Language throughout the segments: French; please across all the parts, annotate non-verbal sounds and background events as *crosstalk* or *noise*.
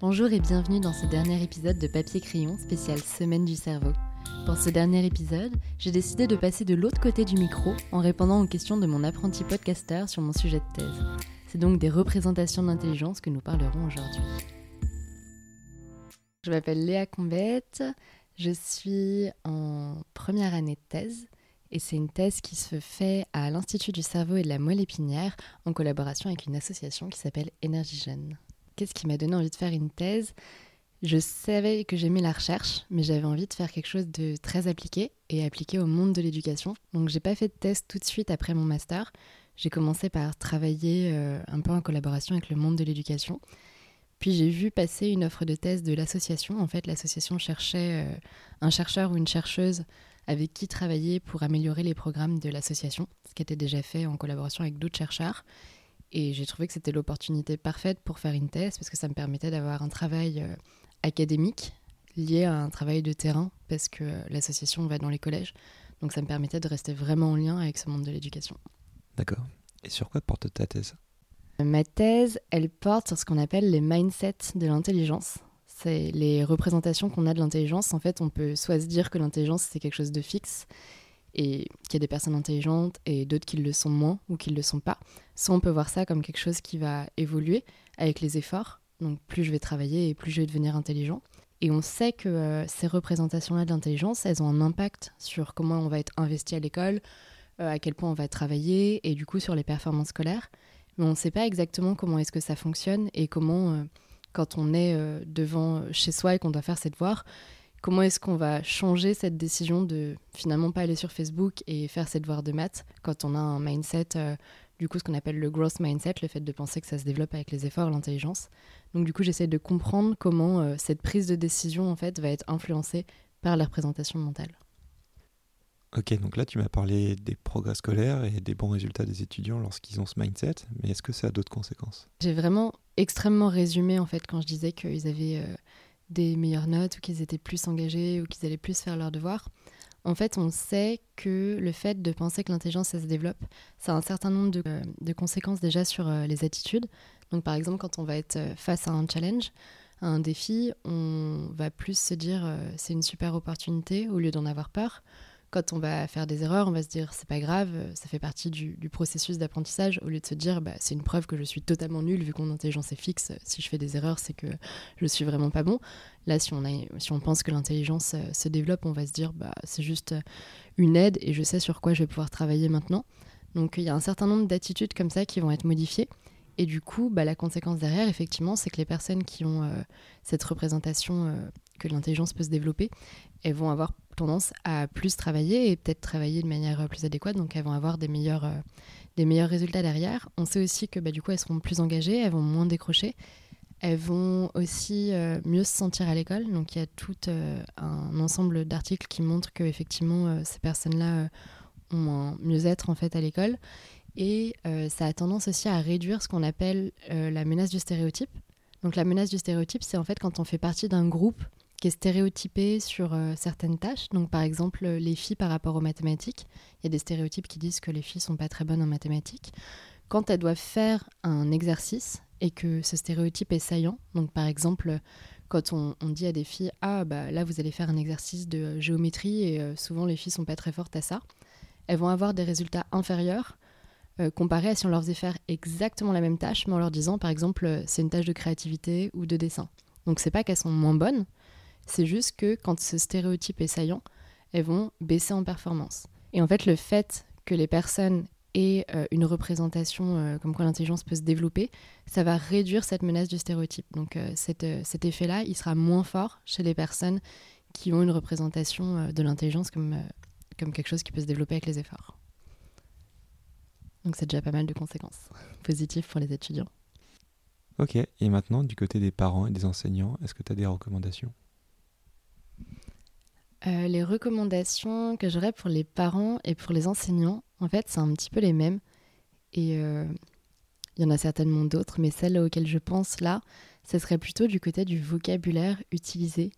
Bonjour et bienvenue dans ce dernier épisode de Papier Crayon spécial Semaine du cerveau. Pour ce dernier épisode, j'ai décidé de passer de l'autre côté du micro en répondant aux questions de mon apprenti podcaster sur mon sujet de thèse. C'est donc des représentations d'intelligence que nous parlerons aujourd'hui. Je m'appelle Léa Combette, je suis en première année de thèse et c'est une thèse qui se fait à l'Institut du cerveau et de la moelle épinière en collaboration avec une association qui s'appelle Énergie Jeune. Qu'est-ce qui m'a donné envie de faire une thèse? Je savais que j'aimais la recherche, mais j'avais envie de faire quelque chose de très appliqué et appliqué au monde de l'éducation. Donc j'ai pas fait de thèse tout de suite après mon master. J'ai commencé par travailler euh, un peu en collaboration avec le monde de l'éducation. Puis j'ai vu passer une offre de thèse de l'association. En fait, l'association cherchait euh, un chercheur ou une chercheuse avec qui travailler pour améliorer les programmes de l'association, ce qui était déjà fait en collaboration avec d'autres chercheurs. Et j'ai trouvé que c'était l'opportunité parfaite pour faire une thèse parce que ça me permettait d'avoir un travail euh, académique lié à un travail de terrain parce que l'association va dans les collèges. Donc ça me permettait de rester vraiment en lien avec ce monde de l'éducation. D'accord. Et sur quoi porte ta thèse? Ma thèse, elle porte sur ce qu'on appelle les mindsets de l'intelligence. C'est les représentations qu'on a de l'intelligence. En fait, on peut soit se dire que l'intelligence, c'est quelque chose de fixe et qu'il y a des personnes intelligentes et d'autres qui le sont moins ou qui ne le sont pas. Soit on peut voir ça comme quelque chose qui va évoluer avec les efforts. Donc plus je vais travailler et plus je vais devenir intelligent. Et on sait que euh, ces représentations-là d'intelligence, elles ont un impact sur comment on va être investi à l'école, euh, à quel point on va travailler et du coup sur les performances scolaires. Mais on ne sait pas exactement comment est-ce que ça fonctionne et comment, euh, quand on est devant chez soi et qu'on doit faire ses devoirs, comment est-ce qu'on va changer cette décision de finalement pas aller sur Facebook et faire ses devoirs de maths quand on a un mindset, euh, du coup ce qu'on appelle le growth mindset, le fait de penser que ça se développe avec les efforts, l'intelligence. Donc du coup j'essaie de comprendre comment euh, cette prise de décision en fait va être influencée par la représentation mentale. Ok, donc là tu m'as parlé des progrès scolaires et des bons résultats des étudiants lorsqu'ils ont ce mindset, mais est-ce que ça a d'autres conséquences? J'ai vraiment extrêmement résumé en fait quand je disais qu'ils avaient... Euh, des meilleures notes ou qu'ils étaient plus engagés ou qu'ils allaient plus faire leurs devoirs. En fait, on sait que le fait de penser que l'intelligence, ça se développe, ça a un certain nombre de, euh, conséquences déjà sur euh, les attitudes. Donc par exemple, quand on va être euh, face à un challenge, à un défi, on va plus se dire c'est une super opportunité au lieu d'en avoir peur quand on va faire des erreurs, on va se dire c'est pas grave, ça fait partie du, processus d'apprentissage, au lieu de se dire bah, c'est une preuve que je suis totalement nul vu que mon intelligence est fixe, si je fais des erreurs, c'est que je suis vraiment pas bon. Là, si on, a, si on pense que l'intelligence euh, se développe, on va se dire bah, c'est juste une aide et je sais sur quoi je vais pouvoir travailler maintenant. Donc il y a un certain nombre d'attitudes comme ça qui vont être modifiées. Et du coup, bah, la conséquence derrière, effectivement, c'est que les personnes qui ont euh, cette représentation euh, que l'intelligence peut se développer, elles vont avoir tendance à plus travailler et peut-être travailler de manière plus adéquate, donc elles vont avoir des meilleurs, euh, des meilleurs résultats derrière. On sait aussi que bah, du coup elles seront plus engagées, elles vont moins décrocher, elles vont aussi euh, mieux se sentir à l'école. Donc il y a tout euh, un ensemble d'articles qui montrent que effectivement ces personnes-là ont mieux-être en fait à l'école. Et ça a tendance aussi à réduire ce qu'on appelle la menace du stéréotype. Donc la menace du stéréotype, c'est en fait quand on fait partie d'un groupe qui est stéréotypé sur euh, certaines tâches. Donc, par exemple, les filles par rapport aux mathématiques. Il y a des stéréotypes qui disent que les filles sont pas très bonnes en mathématiques. Quand elles doivent faire un exercice et que ce stéréotype est saillant, donc par exemple, quand on, dit à des filles Ah, bah là, vous allez faire un exercice de géométrie et euh, souvent les filles sont pas très fortes à ça, elles vont avoir des résultats inférieurs euh, comparés à si on leur faisait faire exactement la même tâche, mais en leur disant, par exemple, c'est une tâche de créativité ou de dessin. Donc, c'est pas qu'elles sont moins bonnes, c'est juste que quand ce stéréotype est saillant, elles vont baisser en performance. Et en fait, le fait que les personnes aient euh, une représentation euh, comme quoi l'intelligence peut se développer, ça va réduire cette menace du stéréotype. Donc euh, cet, effet-là, il sera moins fort chez les personnes qui ont une représentation de l'intelligence comme quelque chose qui peut se développer avec les efforts. Donc c'est déjà pas mal de conséquences positives pour les étudiants. Ok, et maintenant, du côté des parents et des enseignants, est-ce que tu as des recommandations? Euh, les recommandations que j'aurais pour les parents et pour les enseignants, en fait, c'est un petit peu les mêmes. Et euh, il y en a certainement d'autres, mais celles auxquelles je pense là, ce serait plutôt du côté du vocabulaire utilisé.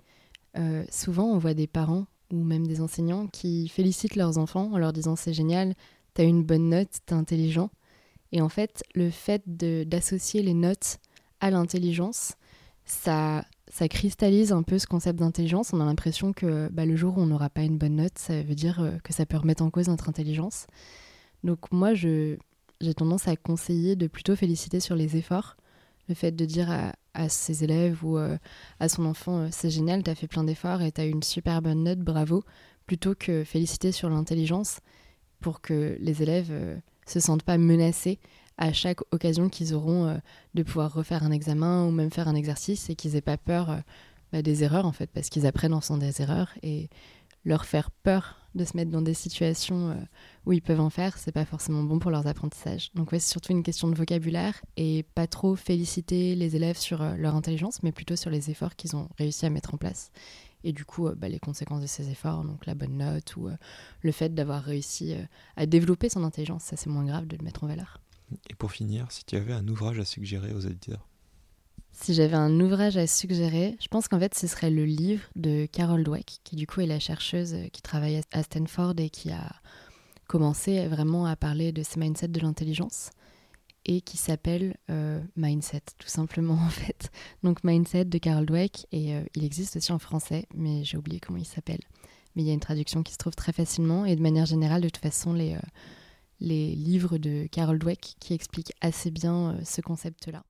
Euh, souvent, on voit des parents ou même des enseignants qui félicitent leurs enfants en leur disant c'est génial, t'as une bonne note, t'es intelligent. Et en fait, le fait d'associer les notes à l'intelligence, ça, ça cristallise un peu ce concept d'intelligence. On a l'impression que bah, le jour où on n'aura pas une bonne note, ça veut dire euh, que ça peut remettre en cause notre intelligence. Donc moi, j'ai tendance à conseiller de plutôt féliciter sur les efforts. Le fait de dire à, ses élèves ou euh, à son enfant, euh, c'est génial, tu as fait plein d'efforts et tu as eu une super bonne note, bravo, plutôt que féliciter sur l'intelligence pour que les élèves se sentent pas menacés à chaque occasion qu'ils auront euh, de pouvoir refaire un examen ou même faire un exercice et qu'ils aient pas peur euh, bah, des erreurs en fait, parce qu'ils apprennent en faisant des erreurs et leur faire peur de se mettre dans des situations euh, où ils peuvent en faire, c'est pas forcément bon pour leurs apprentissages. Donc c'est surtout une question de vocabulaire et pas trop féliciter les élèves sur leur intelligence, mais plutôt sur les efforts qu'ils ont réussi à mettre en place. Et du coup, bah, les conséquences de ces efforts, donc la bonne note ou le fait d'avoir réussi à développer son intelligence, ça c'est moins grave de le mettre en valeur. Et pour finir, si tu avais un ouvrage à suggérer aux auditeurs Si j'avais un ouvrage à suggérer, je pense qu'en fait ce serait le livre de Carol Dweck, qui du coup est la chercheuse qui travaille à Stanford et qui a commencé vraiment à parler de ce mindset de l'intelligence et qui s'appelle euh, Mindset, tout simplement *laughs* en fait. Donc Mindset de Carol Dweck, et euh, il existe aussi en français, mais j'ai oublié comment il s'appelle. Mais il y a une traduction qui se trouve très facilement, et de manière générale, de toute façon, les, euh, les livres de Carol Dweck qui expliquent assez bien ce concept-là.